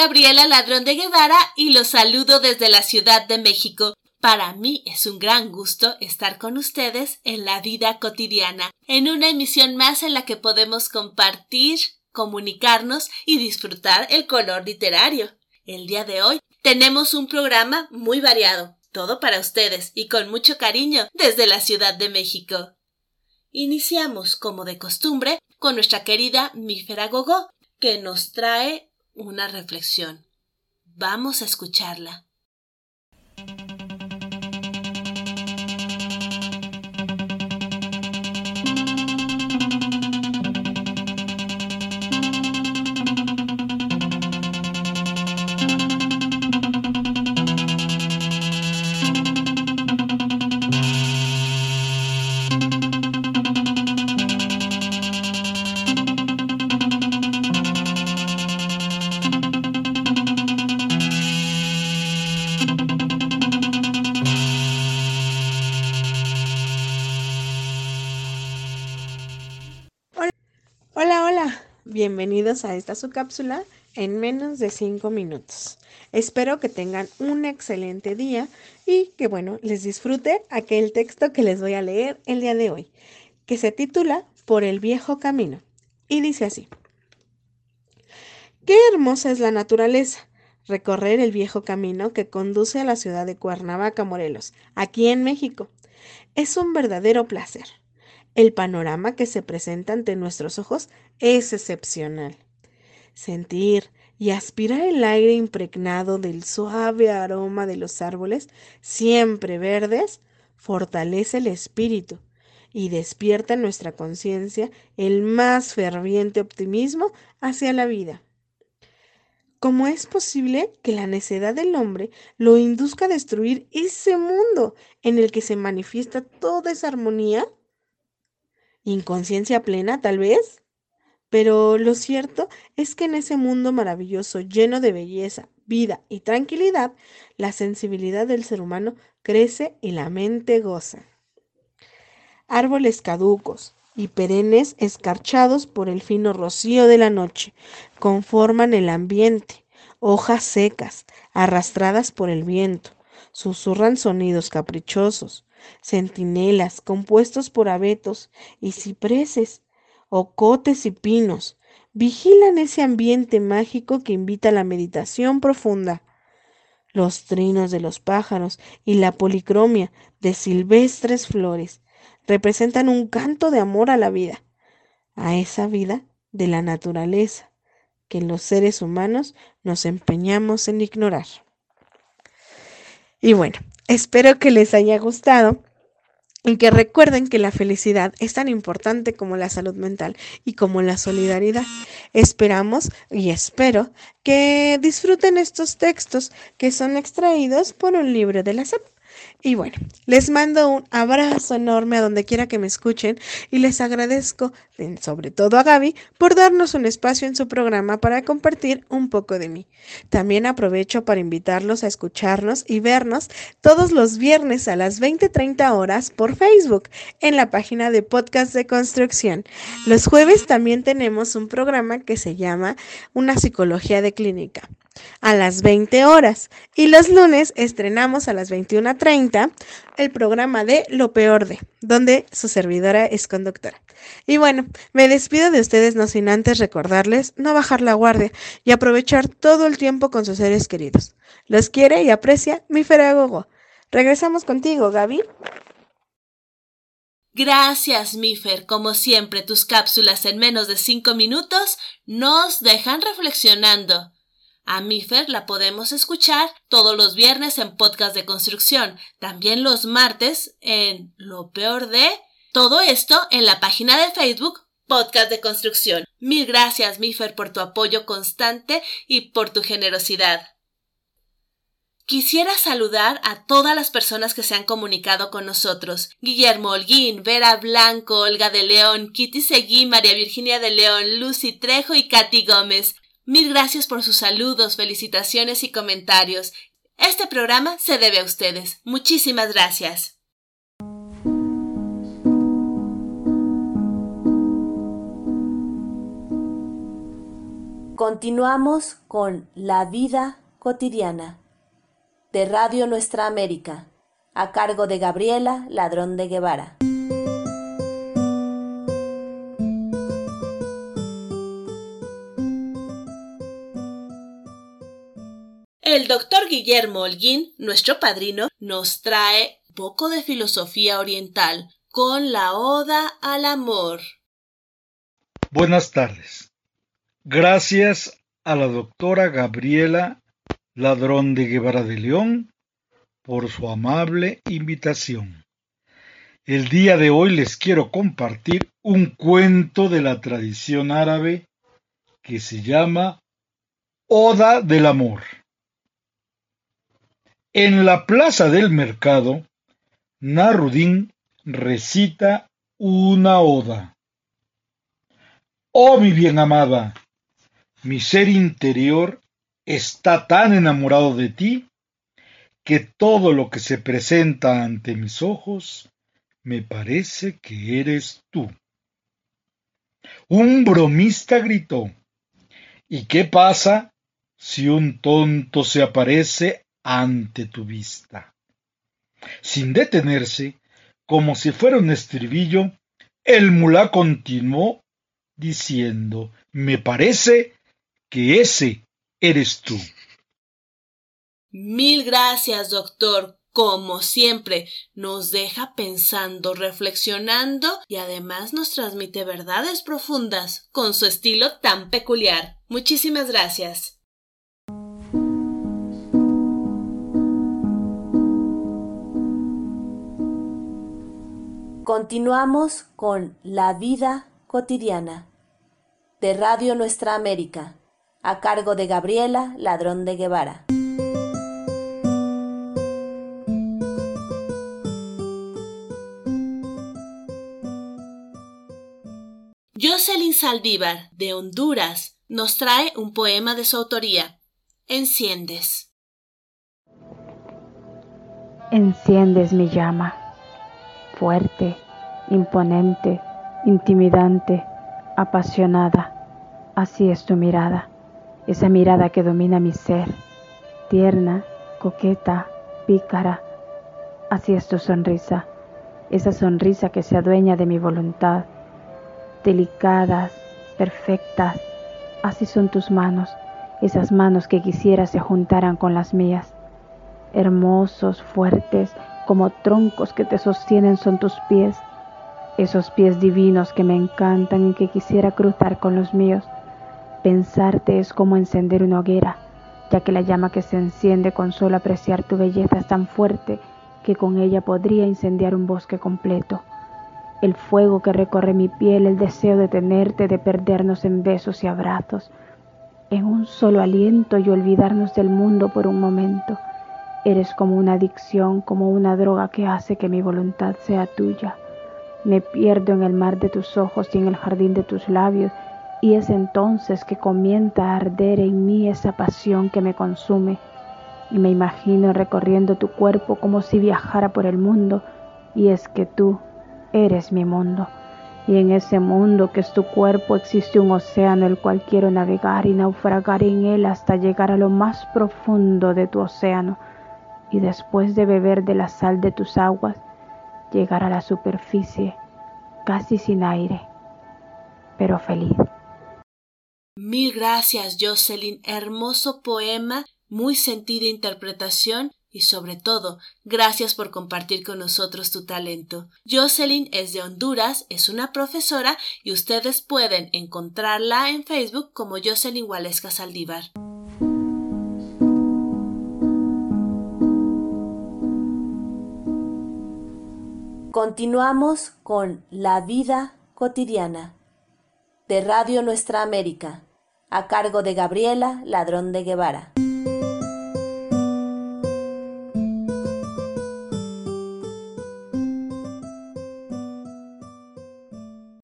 Gabriela Ladrón de Guevara y los saludo desde la Ciudad de México. Para mí es un gran gusto estar con ustedes en la vida cotidiana, en una emisión más en la que podemos compartir, comunicarnos y disfrutar el color literario. El día de hoy tenemos un programa muy variado, todo para ustedes y con mucho cariño desde la Ciudad de México. Iniciamos, como de costumbre, con nuestra querida Mífera Gogó, que nos trae una reflexión. Vamos a escucharla. A esta su cápsula en menos de 5 minutos. Espero que tengan un excelente día y que bueno, les disfrute aquel texto que les voy a leer el día de hoy, que se titula Por el viejo camino y dice así. Qué hermosa es la naturaleza. Recorrer el viejo camino que conduce a la ciudad de Cuernavaca, Morelos, aquí en México. Es un verdadero placer. El panorama que se presenta ante nuestros ojos es excepcional. Sentir y aspirar el aire impregnado del suave aroma de los árboles, siempre verdes, fortalece el espíritu y despierta en nuestra conciencia el más ferviente optimismo hacia la vida. ¿Cómo es posible que la necedad del hombre lo induzca a destruir ese mundo en el que se manifiesta toda esa armonía? inconsciencia plena tal vez. Pero lo cierto es que en ese mundo maravilloso, lleno de belleza, vida y tranquilidad, la sensibilidad del ser humano crece y la mente goza. Árboles caducos y perennes escarchados por el fino rocío de la noche conforman el ambiente, hojas secas, arrastradas por el viento, susurran sonidos caprichosos, centinelas compuestos por abetos y cipreses, ocotes y pinos, vigilan ese ambiente mágico que invita a la meditación profunda. Los trinos de los pájaros y la policromia de silvestres flores representan un canto de amor a la vida, a esa vida de la naturaleza que los seres humanos nos empeñamos en ignorar. Y bueno, Espero que les haya gustado y que recuerden que la felicidad es tan importante como la salud mental y como la solidaridad. Esperamos y espero que disfruten estos textos que son extraídos por un libro de la SEP. Y bueno, les mando un abrazo enorme a donde quiera que me escuchen y les agradezco, sobre todo a Gaby, por darnos un espacio en su programa para compartir un poco de mí. También aprovecho para invitarlos a escucharnos y vernos todos los viernes a las 20:30 horas por Facebook en la página de Podcast de Construcción. Los jueves también tenemos un programa que se llama Una Psicología de Clínica a las 20 horas. Y los lunes estrenamos a las 21.30 el programa de Lo Peor de, donde su servidora es conductora. Y bueno, me despido de ustedes no sin antes recordarles no bajar la guardia y aprovechar todo el tiempo con sus seres queridos. Los quiere y aprecia mi Feragogo. Regresamos contigo, Gaby. Gracias, Mifer. Como siempre, tus cápsulas en menos de cinco minutos nos dejan reflexionando. A Mifer la podemos escuchar todos los viernes en podcast de construcción, también los martes en Lo Peor de... Todo esto en la página de Facebook Podcast de Construcción. Mil gracias, Mifer, por tu apoyo constante y por tu generosidad. Quisiera saludar a todas las personas que se han comunicado con nosotros. Guillermo Holguín, Vera Blanco, Olga de León, Kitty Seguí, María Virginia de León, Lucy Trejo y Katy Gómez. Mil gracias por sus saludos, felicitaciones y comentarios. Este programa se debe a ustedes. Muchísimas gracias. Continuamos con La vida cotidiana de Radio Nuestra América, a cargo de Gabriela Ladrón de Guevara. El doctor Guillermo Holguín, nuestro padrino, nos trae un poco de filosofía oriental con la Oda al Amor. Buenas tardes. Gracias a la doctora Gabriela Ladrón de Guevara de León por su amable invitación. El día de hoy les quiero compartir un cuento de la tradición árabe que se llama Oda del Amor. En la plaza del mercado, Narudín recita una oda. Oh mi bien amada, mi ser interior está tan enamorado de ti que todo lo que se presenta ante mis ojos me parece que eres tú. Un bromista gritó, ¿y qué pasa si un tonto se aparece ante tu vista. Sin detenerse, como si fuera un estribillo, el mulá continuó diciendo, me parece que ese eres tú. Mil gracias, doctor. Como siempre, nos deja pensando, reflexionando y además nos transmite verdades profundas con su estilo tan peculiar. Muchísimas gracias. Continuamos con La vida cotidiana de Radio Nuestra América, a cargo de Gabriela Ladrón de Guevara. Jocelyn Saldívar, de Honduras, nos trae un poema de su autoría, Enciendes. Enciendes mi llama fuerte, imponente, intimidante, apasionada. Así es tu mirada, esa mirada que domina mi ser, tierna, coqueta, pícara. Así es tu sonrisa, esa sonrisa que se adueña de mi voluntad, delicadas, perfectas. Así son tus manos, esas manos que quisiera se juntaran con las mías, hermosos, fuertes, como troncos que te sostienen son tus pies, esos pies divinos que me encantan y que quisiera cruzar con los míos. Pensarte es como encender una hoguera, ya que la llama que se enciende con solo apreciar tu belleza es tan fuerte que con ella podría incendiar un bosque completo. El fuego que recorre mi piel, el deseo de tenerte, de perdernos en besos y abrazos, en un solo aliento y olvidarnos del mundo por un momento Eres como una adicción, como una droga que hace que mi voluntad sea tuya. Me pierdo en el mar de tus ojos y en el jardín de tus labios, y es entonces que comienza a arder en mí esa pasión que me consume, y me imagino recorriendo tu cuerpo como si viajara por el mundo, y es que tú eres mi mundo, y en ese mundo que es tu cuerpo existe un océano el cual quiero navegar y naufragar en él hasta llegar a lo más profundo de tu océano y después de beber de la sal de tus aguas, llegar a la superficie casi sin aire, pero feliz. Mil gracias, Jocelyn. Hermoso poema, muy sentida interpretación y sobre todo, gracias por compartir con nosotros tu talento. Jocelyn es de Honduras, es una profesora y ustedes pueden encontrarla en Facebook como Jocelyn Waleska Saldívar. Continuamos con La vida cotidiana de Radio Nuestra América, a cargo de Gabriela Ladrón de Guevara.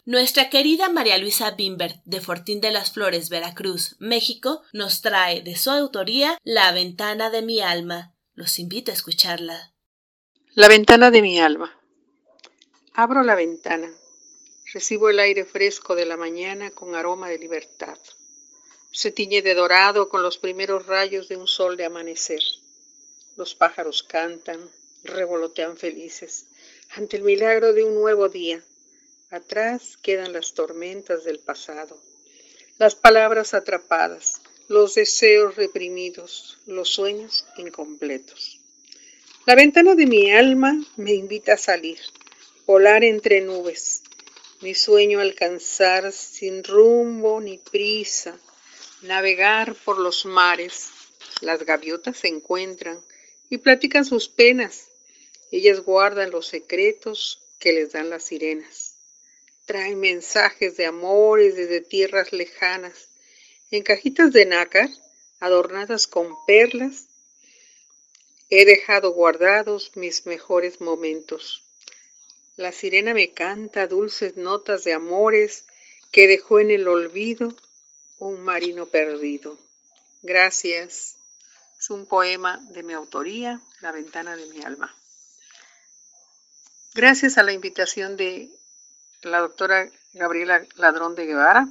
Nuestra querida María Luisa Bimbert de Fortín de las Flores, Veracruz, México, nos trae de su autoría La ventana de mi alma. Los invito a escucharla. La ventana de mi alma. Abro la ventana. Recibo el aire fresco de la mañana con aroma de libertad. se tiñe de dorado con los primeros rayos de un sol de amanecer. Los pájaros cantan, revolotean felices ante el milagro de un nuevo día. Atrás quedan las tormentas del pasado, las palabras atrapadas, los deseos reprimidos, los sueños incompletos. La ventana de mi alma me invita a salir, volar entre nubes, mi sueño alcanzar sin rumbo ni prisa, navegar por los mares. Las gaviotas se encuentran y platican sus penas. Ellas guardan los secretos que les dan las sirenas. Traen mensajes de amores desde tierras lejanas, en cajitas de nácar, adornadas con perlas. He dejado guardados mis mejores momentos. La sirena me canta dulces notas de amores que dejó en el olvido un marino perdido. Gracias. Es un poema de mi autoría, La ventana de mi alma. Gracias a la invitación de la doctora Gabriela Ladrón de Guevara,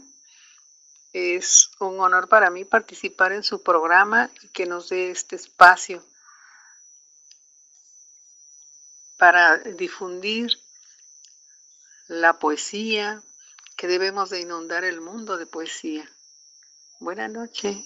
es un honor para mí participar en su programa y que nos dé este espacio para difundir la poesía, que debemos de inundar el mundo de poesía. Buenas noches.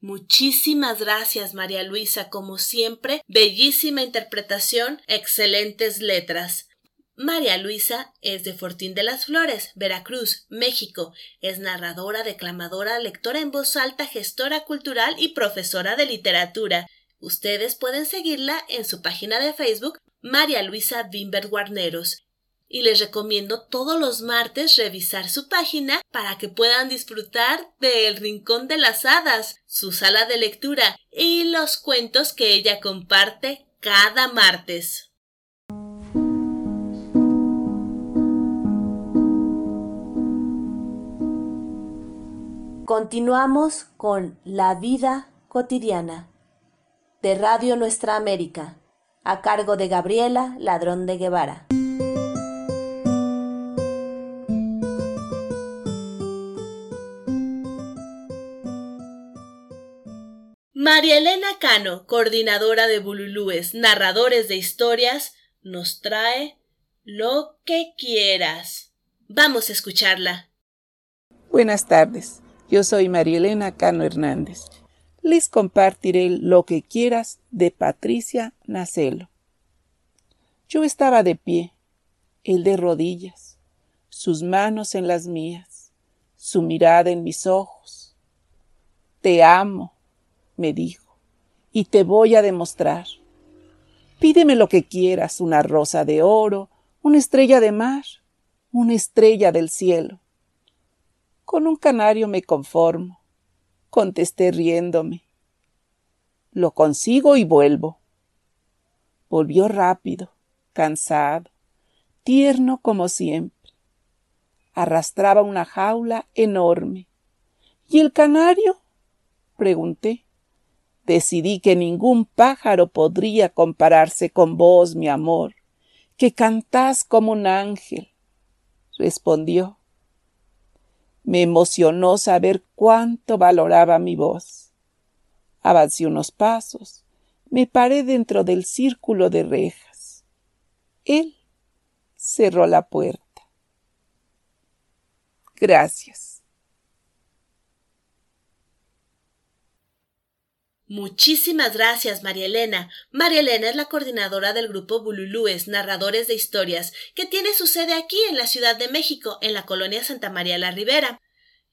Muchísimas gracias, María Luisa. Como siempre, bellísima interpretación, excelentes letras. María Luisa es de Fortín de las Flores, Veracruz, México. Es narradora, declamadora, lectora en voz alta, gestora cultural y profesora de literatura. Ustedes pueden seguirla en su página de Facebook, María Luisa Bimber Guarneros y les recomiendo todos los martes revisar su página para que puedan disfrutar del Rincón de las Hadas, su sala de lectura y los cuentos que ella comparte cada martes. Continuamos con La vida cotidiana de Radio Nuestra América, a cargo de Gabriela Ladrón de Guevara. María Elena Cano, coordinadora de Bululúes, narradores de historias, nos trae Lo que quieras. Vamos a escucharla. Buenas tardes, yo soy María Elena Cano Hernández. Les compartiré Lo que quieras de Patricia Nacelo. Yo estaba de pie, él de rodillas, sus manos en las mías, su mirada en mis ojos. Te amo, me dijo, y te voy a demostrar. Pídeme lo que quieras, una rosa de oro, una estrella de mar, una estrella del cielo. Con un canario me conformo, contesté riéndome. Lo consigo y vuelvo. Volvió rápido, cansado, tierno como siempre. Arrastraba una jaula enorme. ¿Y el canario? pregunté decidí que ningún pájaro podría compararse con vos, mi amor, que cantás como un ángel. Respondió. Me emocionó saber cuánto valoraba mi voz. Avancé unos pasos, me paré dentro del círculo de rejas. Él cerró la puerta. Gracias. Muchísimas gracias, María Elena. María Elena es la coordinadora del grupo Bululúes, narradores de historias, que tiene su sede aquí en la Ciudad de México, en la colonia Santa María la Ribera.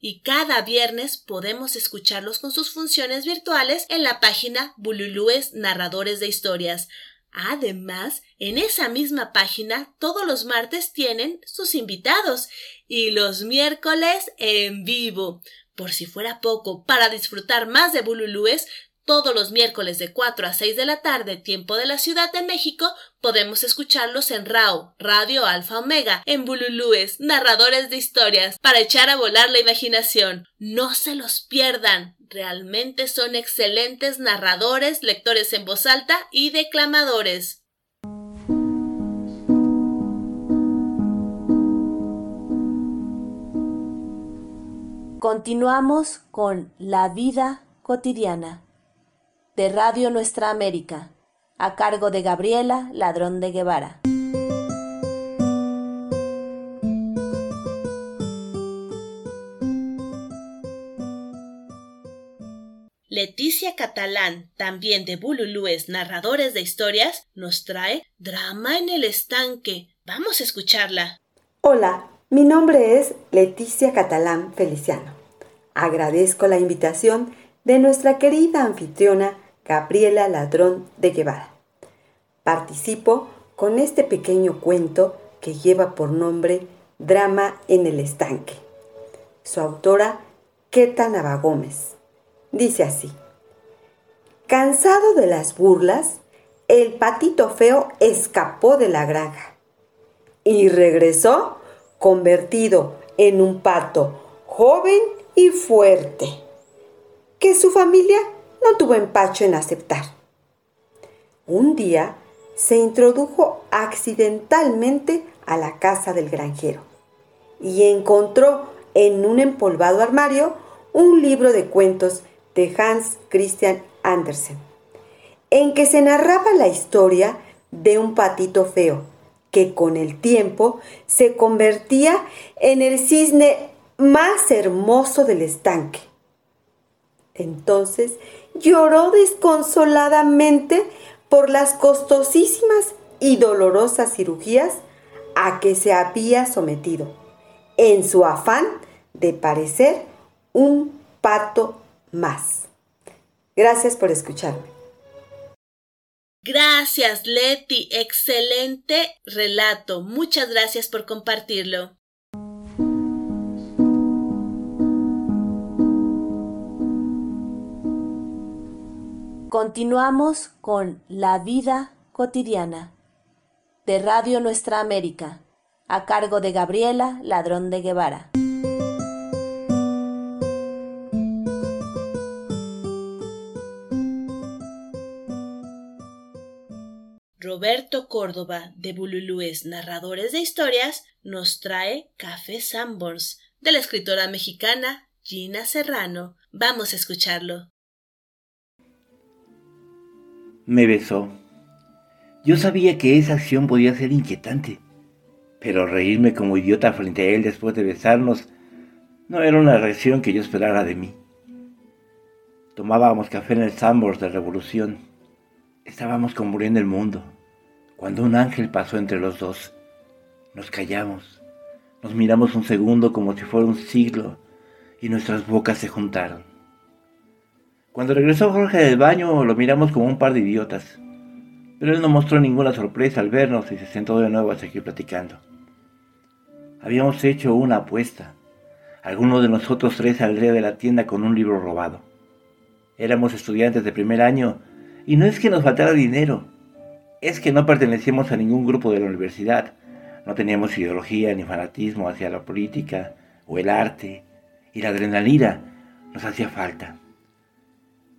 Y cada viernes podemos escucharlos con sus funciones virtuales en la página Bululúes Narradores de Historias. Además, en esa misma página todos los martes tienen sus invitados y los miércoles en vivo. Por si fuera poco, para disfrutar más de Bululúes, todos los miércoles de 4 a 6 de la tarde, tiempo de la Ciudad de México, podemos escucharlos en RAO, Radio Alfa Omega, en Bululúes, narradores de historias, para echar a volar la imaginación. No se los pierdan. Realmente son excelentes narradores, lectores en voz alta y declamadores. Continuamos con La vida cotidiana de Radio Nuestra América, a cargo de Gabriela Ladrón de Guevara. Leticia Catalán, también de Bululúes Narradores de Historias, nos trae Drama en el Estanque. Vamos a escucharla. Hola, mi nombre es Leticia Catalán Feliciano. Agradezco la invitación de nuestra querida anfitriona Gabriela Ladrón de Guevara. Participo con este pequeño cuento que lleva por nombre Drama en el Estanque. Su autora, Queta Navagómez. Dice así. Cansado de las burlas, el patito feo escapó de la granja y regresó convertido en un pato joven y fuerte, que su familia no tuvo empacho en aceptar. Un día se introdujo accidentalmente a la casa del granjero y encontró en un empolvado armario un libro de cuentos de Hans Christian Andersen, en que se narraba la historia de un patito feo que con el tiempo se convertía en el cisne más hermoso del estanque. Entonces lloró desconsoladamente por las costosísimas y dolorosas cirugías a que se había sometido, en su afán de parecer un pato más. Gracias por escucharme. Gracias, Leti. Excelente relato. Muchas gracias por compartirlo. Continuamos con La vida cotidiana de Radio Nuestra América, a cargo de Gabriela Ladrón de Guevara. Roberto Córdoba de Bululúes Narradores de Historias nos trae Café Sanborns de la escritora mexicana Gina Serrano. Vamos a escucharlo. Me besó. Yo sabía que esa acción podía ser inquietante, pero reírme como idiota frente a él después de besarnos no era una reacción que yo esperara de mí. Tomábamos café en el Sambors de Revolución. Estábamos muriendo el mundo, cuando un ángel pasó entre los dos. Nos callamos, nos miramos un segundo como si fuera un siglo y nuestras bocas se juntaron. Cuando regresó Jorge del baño lo miramos como un par de idiotas, pero él no mostró ninguna sorpresa al vernos y se sentó de nuevo a seguir platicando. Habíamos hecho una apuesta. Alguno de nosotros tres saldría de la tienda con un libro robado. Éramos estudiantes de primer año y no es que nos faltara dinero, es que no pertenecíamos a ningún grupo de la universidad. No teníamos ideología ni fanatismo hacia la política o el arte y la adrenalina nos hacía falta.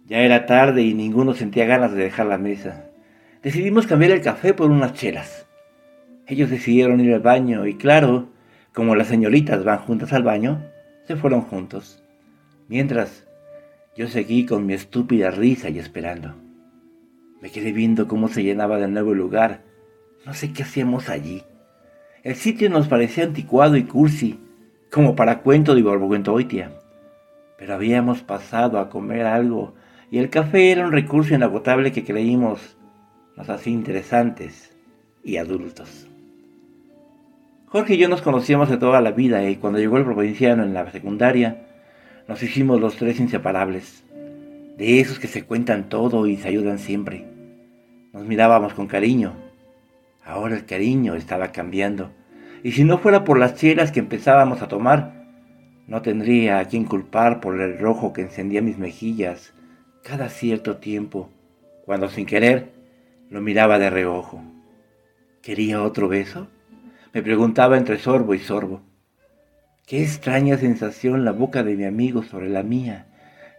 Ya era tarde y ninguno sentía ganas de dejar la mesa. Decidimos cambiar el café por unas chelas. Ellos decidieron ir al baño y claro, como las señoritas van juntas al baño, se fueron juntos. Mientras, yo seguí con mi estúpida risa y esperando. Me quedé viendo cómo se llenaba de nuevo el lugar. No sé qué hacíamos allí. El sitio nos parecía anticuado y cursi, como para cuento de Borboguentoitia. Pero habíamos pasado a comer algo y el café era un recurso inagotable que creímos nos hacía interesantes y adultos. Jorge y yo nos conocíamos de toda la vida y cuando llegó el provinciano en la secundaria, nos hicimos los tres inseparables, de esos que se cuentan todo y se ayudan siempre. Nos mirábamos con cariño. Ahora el cariño estaba cambiando, y si no fuera por las chelas que empezábamos a tomar, no tendría a quien culpar por el rojo que encendía mis mejillas cada cierto tiempo, cuando sin querer lo miraba de reojo. ¿Quería otro beso? Me preguntaba entre sorbo y sorbo. Qué extraña sensación la boca de mi amigo sobre la mía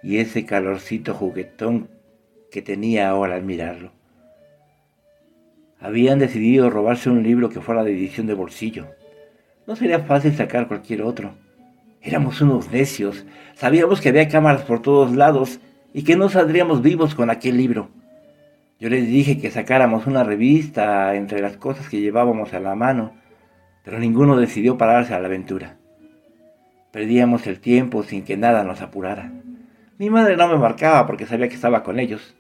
y ese calorcito juguetón que tenía ahora al mirarlo. Habían decidido robarse un libro que fuera de edición de bolsillo. No sería fácil sacar cualquier otro. Éramos unos necios. Sabíamos que había cámaras por todos lados y que no saldríamos vivos con aquel libro. Yo les dije que sacáramos una revista entre las cosas que llevábamos a la mano, pero ninguno decidió pararse a la aventura. Perdíamos el tiempo sin que nada nos apurara. Mi madre no me marcaba porque sabía que estaba con ellos.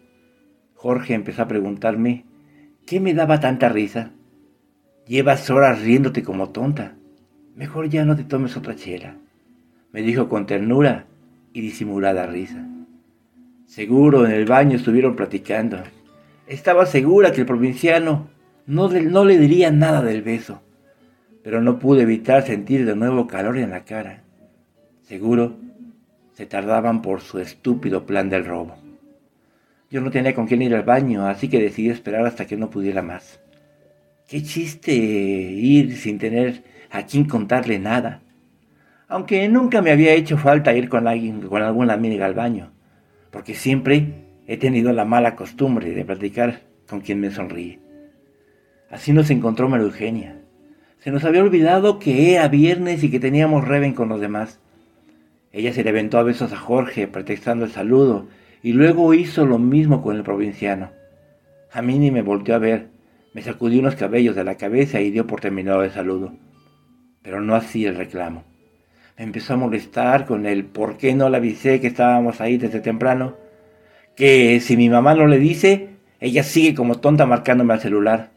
Jorge empezó a preguntarme, ¿qué me daba tanta risa? Llevas horas riéndote como tonta. Mejor ya no te tomes otra chela, me dijo con ternura y disimulada risa. Seguro en el baño estuvieron platicando. Estaba segura que el provinciano no, no le diría nada del beso, pero no pude evitar sentir de nuevo calor en la cara. Seguro se tardaban por su estúpido plan del robo. Yo no tenía con quién ir al baño, así que decidí esperar hasta que no pudiera más. Qué chiste ir sin tener a quien contarle nada. Aunque nunca me había hecho falta ir con alguien, con alguna amiga al baño, porque siempre he tenido la mala costumbre de platicar con quien me sonríe. Así nos encontró María Eugenia. Se nos había olvidado que era viernes y que teníamos reven con los demás. Ella se le aventó a besos a Jorge, pretextando el saludo, y luego hizo lo mismo con el provinciano. A mí ni me volteó a ver, me sacudió unos cabellos de la cabeza y dio por terminado el saludo. Pero no así el reclamo. Empezó a molestar con el por qué no le avisé que estábamos ahí desde temprano. Que si mi mamá no le dice, ella sigue como tonta marcándome al celular.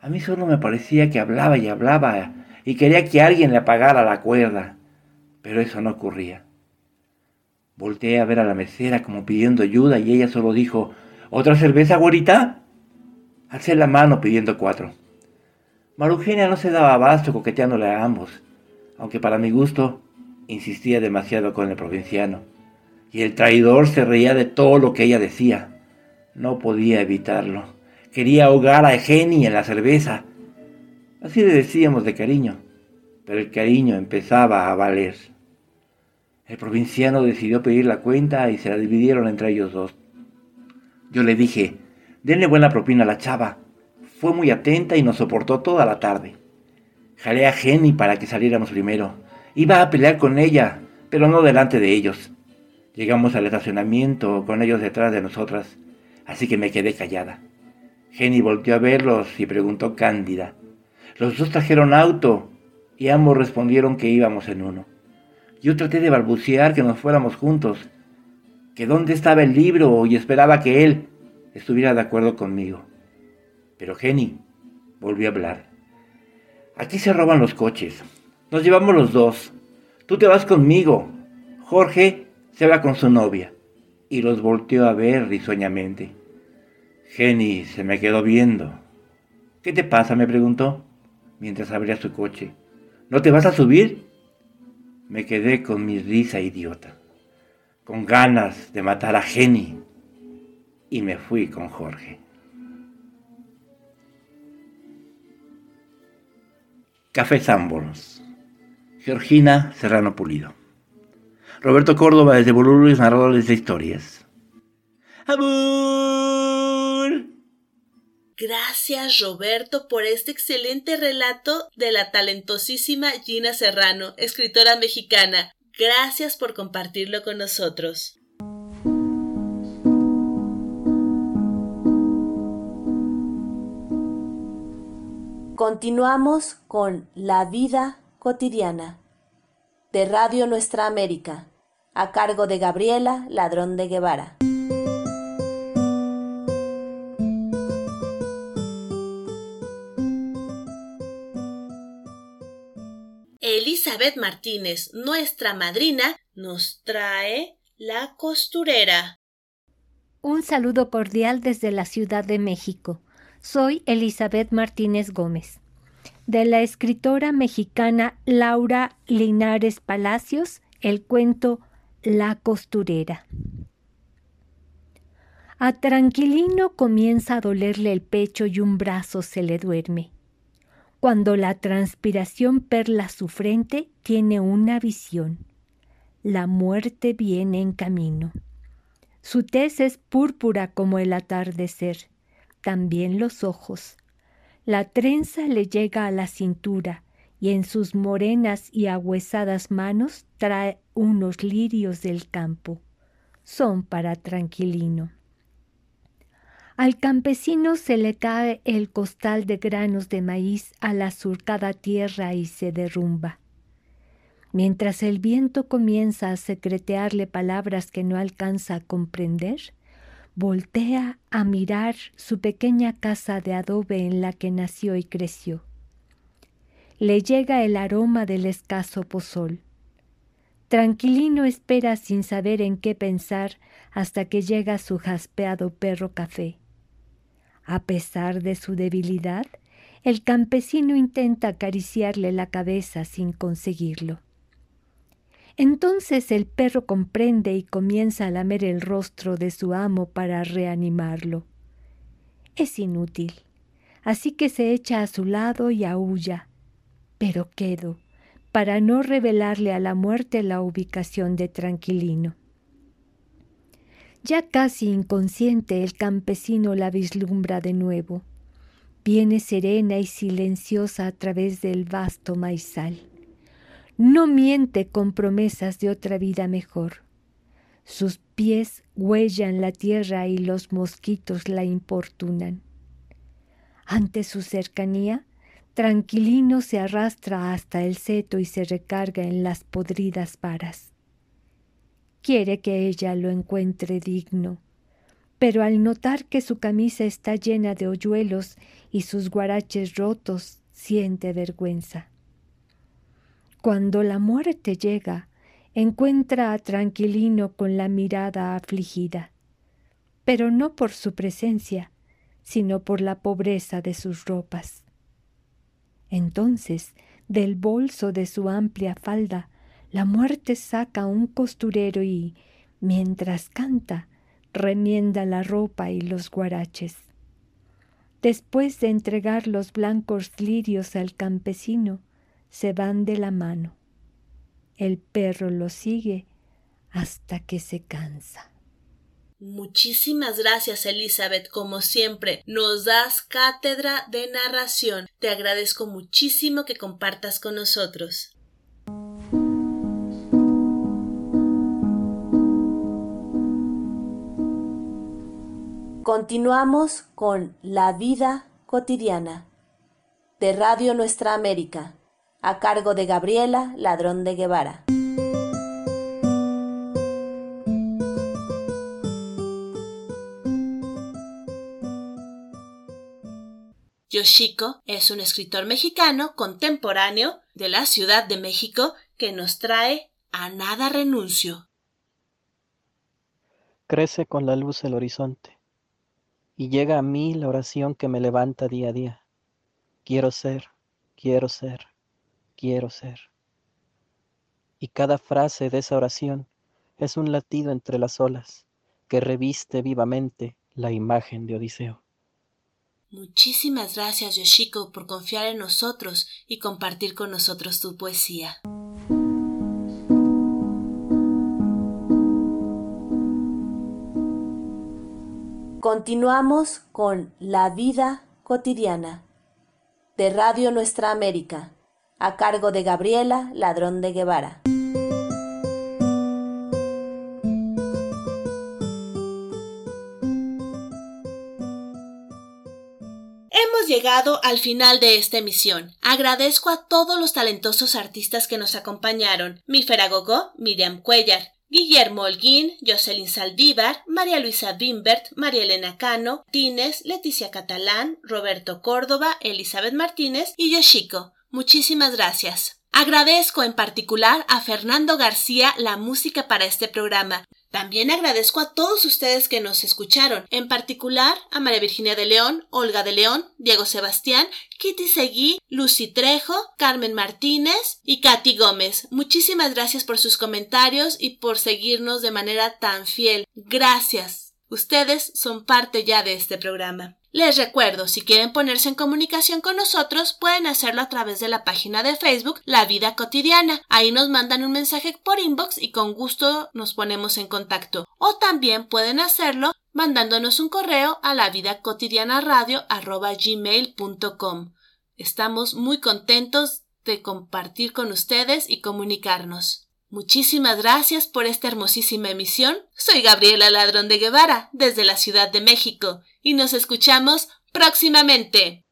A mí solo me parecía que hablaba y hablaba y quería que alguien le apagara la cuerda pero eso no ocurría. Volteé a ver a la mesera como pidiendo ayuda y ella solo dijo, ¿Otra cerveza, güerita? Alcé la mano pidiendo cuatro. Marugenia no se daba abasto coqueteándole a ambos, aunque para mi gusto insistía demasiado con el provinciano, y el traidor se reía de todo lo que ella decía. No podía evitarlo. Quería ahogar a Geni en la cerveza. Así le decíamos de cariño, pero el cariño empezaba a valer. El provinciano decidió pedir la cuenta y se la dividieron entre ellos dos. Yo le dije, denle buena propina a la chava. Fue muy atenta y nos soportó toda la tarde. Jalé a Jenny para que saliéramos primero. Iba a pelear con ella, pero no delante de ellos. Llegamos al estacionamiento con ellos detrás de nosotras, así que me quedé callada. Jenny volteó a verlos y preguntó cándida. Los dos trajeron auto y ambos respondieron que íbamos en uno. Yo traté de balbucear que nos fuéramos juntos, que dónde estaba el libro y esperaba que él estuviera de acuerdo conmigo. Pero Jenny volvió a hablar. Aquí se roban los coches. Nos llevamos los dos. Tú te vas conmigo. Jorge se va con su novia. Y los volteó a ver risueñamente. Jenny se me quedó viendo. ¿Qué te pasa? me preguntó, mientras abría su coche. ¿No te vas a subir? me quedé con mi risa idiota, con ganas de matar a Jenny, y me fui con Jorge. Café Sanborns. Georgina Serrano Pulido. Roberto Córdoba desde Boluris, narradores de historias. Gracias Roberto por este excelente relato de la talentosísima Gina Serrano, escritora mexicana. Gracias por compartirlo con nosotros. Continuamos con La vida cotidiana de Radio Nuestra América, a cargo de Gabriela Ladrón de Guevara. Elizabeth Martínez, nuestra madrina, nos trae La costurera. Un saludo cordial desde la Ciudad de México. Soy Elizabeth Martínez Gómez. De la escritora mexicana Laura Linares Palacios, el cuento La costurera. A Tranquilino comienza a dolerle el pecho y un brazo se le duerme. Cuando la transpiración perla su frente, tiene una visión. La muerte viene en camino. Su tez es púrpura como el atardecer, también los ojos. La trenza le llega a la cintura y en sus morenas y ahuesadas manos trae unos lirios del campo. Son para Tranquilino. Al campesino se le cae el costal de granos de maíz a la surcada tierra y se derrumba. Mientras el viento comienza a secretearle palabras que no alcanza a comprender, voltea a mirar su pequeña casa de adobe en la que nació y creció. Le llega el aroma del escaso pozol. Tranquilino espera sin saber en qué pensar hasta que llega su jaspeado perro café. A pesar de su debilidad, el campesino intenta acariciarle la cabeza sin conseguirlo. Entonces el perro comprende y comienza a lamer el rostro de su amo para reanimarlo. Es inútil, así que se echa a su lado y aúlla. Pero quedo, para no revelarle a la muerte la ubicación de Tranquilino. Ya casi inconsciente el campesino la vislumbra de nuevo. Viene serena y silenciosa a través del vasto maizal. No miente con promesas de otra vida mejor. Sus pies huellan la tierra y los mosquitos la importunan. Ante su cercanía, Tranquilino se arrastra hasta el seto y se recarga en las podridas varas quiere que ella lo encuentre digno. Pero al notar que su camisa está llena de hoyuelos y sus guaraches rotos, siente vergüenza. Cuando la muerte llega, encuentra a Tranquilino con la mirada afligida, pero no por su presencia, sino por la pobreza de sus ropas. Entonces, del bolso de su amplia falda, la muerte saca un costurero y, mientras canta, remienda la ropa y los guaraches. Después de entregar los blancos lirios al campesino, se van de la mano. El perro lo sigue hasta que se cansa. Muchísimas gracias, Elizabeth. Como siempre, nos das cátedra de narración. Te agradezco muchísimo que compartas con nosotros. Continuamos con La vida cotidiana de Radio Nuestra América, a cargo de Gabriela Ladrón de Guevara. Yoshiko es un escritor mexicano contemporáneo de la Ciudad de México que nos trae A nada renuncio. Crece con la luz el horizonte y llega a mí la oración que me levanta día a día. Quiero ser, quiero ser, quiero ser. Y cada frase de esa oración es un latido entre las olas que reviste vivamente la imagen de Odiseo. Muchísimas gracias, Yoshiko, por confiar en nosotros y compartir con nosotros tu poesía. Continuamos con La vida cotidiana de Radio Nuestra América, a cargo de Gabriela Ladrón de Guevara. Hemos llegado al final de esta emisión. Agradezco a todos los talentosos artistas que nos acompañaron. Mi Feragogo, Miriam Cuellar, Guillermo Holguín, Jocelyn Saldívar, María Luisa Bimbert, María Elena Cano, Tines, Leticia Catalán, Roberto Córdoba, Elizabeth Martínez y Yoshiko. Muchísimas gracias. Agradezco en particular a Fernando García la música para este programa. También agradezco a todos ustedes que nos escucharon, en particular a María Virginia de León, Olga de León, Diego Sebastián, Kitty Seguí, Lucy Trejo, Carmen Martínez y Katy Gómez. Muchísimas gracias por sus comentarios y por seguirnos de manera tan fiel. Gracias. Ustedes son parte ya de este programa. Les recuerdo, si quieren ponerse en comunicación con nosotros, pueden hacerlo a través de la página de Facebook La Vida Cotidiana. Ahí nos mandan un mensaje por inbox y con gusto nos ponemos en contacto. O también pueden hacerlo mandándonos un correo a la vida cotidiana radio Estamos muy contentos de compartir con ustedes y comunicarnos. Muchísimas gracias por esta hermosísima emisión. Soy Gabriela Ladrón de Guevara, desde la Ciudad de México, y nos escuchamos próximamente.